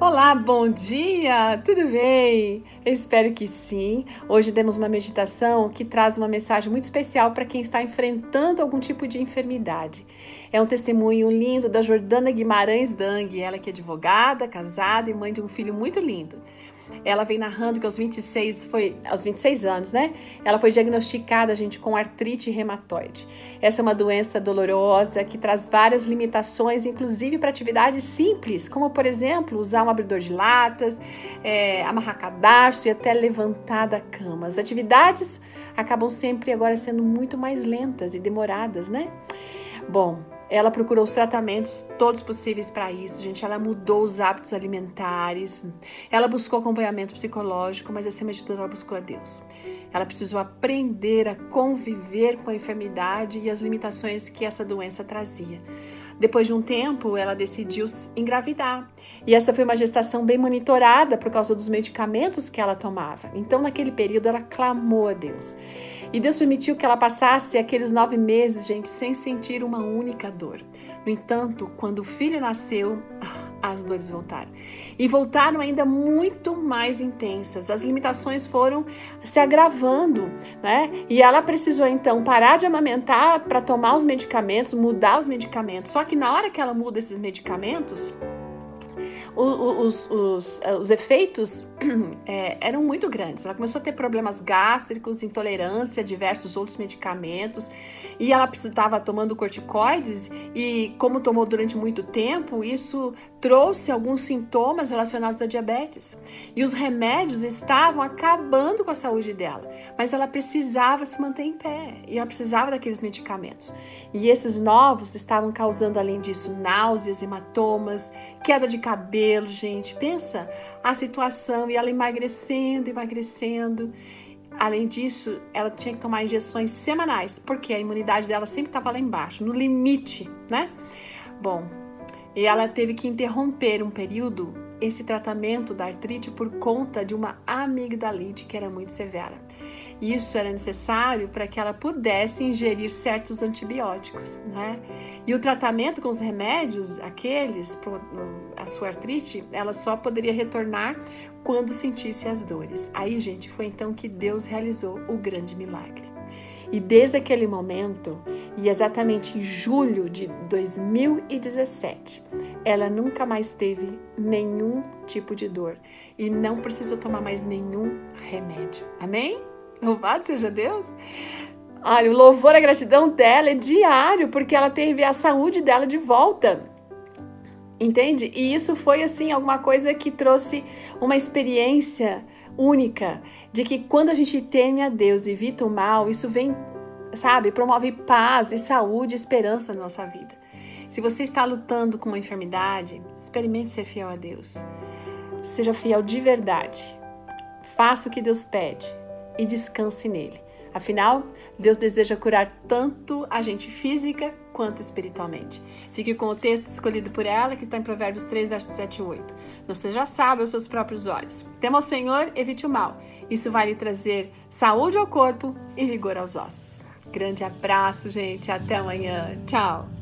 Olá, bom dia! Tudo bem? Espero que sim. Hoje temos uma meditação que traz uma mensagem muito especial para quem está enfrentando algum tipo de enfermidade. É um testemunho lindo da Jordana Guimarães Dang, ela que é advogada, casada e mãe de um filho muito lindo. Ela vem narrando que aos 26 foi aos 26 anos, né? Ela foi diagnosticada, gente, com artrite reumatoide. Essa é uma doença dolorosa que traz várias limitações, inclusive para atividades simples, como por exemplo usar um abridor de latas, é, amarrar cadarço e até levantar da cama. As atividades acabam sempre agora sendo muito mais lentas e demoradas, né? Bom, ela procurou os tratamentos todos possíveis para isso, gente. Ela mudou os hábitos alimentares, ela buscou acompanhamento psicológico, mas acima de tudo ela buscou a Deus. Ela precisou aprender a conviver com a enfermidade e as limitações que essa doença trazia. Depois de um tempo, ela decidiu engravidar. E essa foi uma gestação bem monitorada por causa dos medicamentos que ela tomava. Então, naquele período, ela clamou a Deus. E Deus permitiu que ela passasse aqueles nove meses, gente, sem sentir uma única dor. No entanto, quando o filho nasceu, as dores voltaram. E voltaram ainda muito mais intensas. As limitações foram se agravando, né? E ela precisou então parar de amamentar para tomar os medicamentos, mudar os medicamentos. Só que na hora que ela muda esses medicamentos, os, os, eh, os efeitos é, eram muito grandes. Ela começou a ter problemas gástricos, intolerância a diversos outros medicamentos e ela estava tomando corticoides e como tomou durante muito tempo, isso trouxe alguns sintomas relacionados à diabetes. E os remédios estavam acabando com a saúde dela, mas ela precisava se manter em pé e ela precisava daqueles medicamentos. E esses novos estavam causando além disso náuseas, hematomas, queda de cabelo, gente. Pensa a situação e ela emagrecendo, emagrecendo. Além disso, ela tinha que tomar injeções semanais, porque a imunidade dela sempre estava lá embaixo, no limite, né? Bom, e ela teve que interromper um período esse tratamento da artrite por conta de uma amigdalite que era muito severa. Isso era necessário para que ela pudesse ingerir certos antibióticos, né? E o tratamento com os remédios, aqueles, a sua artrite, ela só poderia retornar quando sentisse as dores. Aí, gente, foi então que Deus realizou o grande milagre. E desde aquele momento, e exatamente em julho de 2017, ela nunca mais teve nenhum tipo de dor e não precisou tomar mais nenhum remédio. Amém? Louvado seja Deus! Olha, o louvor, a gratidão dela é diário, porque ela teve a saúde dela de volta. Entende? E isso foi assim alguma coisa que trouxe uma experiência única de que quando a gente teme a Deus e evita o mal, isso vem, sabe, promove paz e saúde e esperança na nossa vida. Se você está lutando com uma enfermidade, experimente ser fiel a Deus. Seja fiel de verdade. Faça o que Deus pede e descanse nele. Afinal, Deus deseja curar tanto a gente física quanto espiritualmente. Fique com o texto escolhido por ela, que está em Provérbios 3, versos 7 e 8. Você já sabe aos seus próprios olhos. Tema ao Senhor, evite o mal. Isso vai lhe trazer saúde ao corpo e vigor aos ossos. Grande abraço, gente. Até amanhã. Tchau.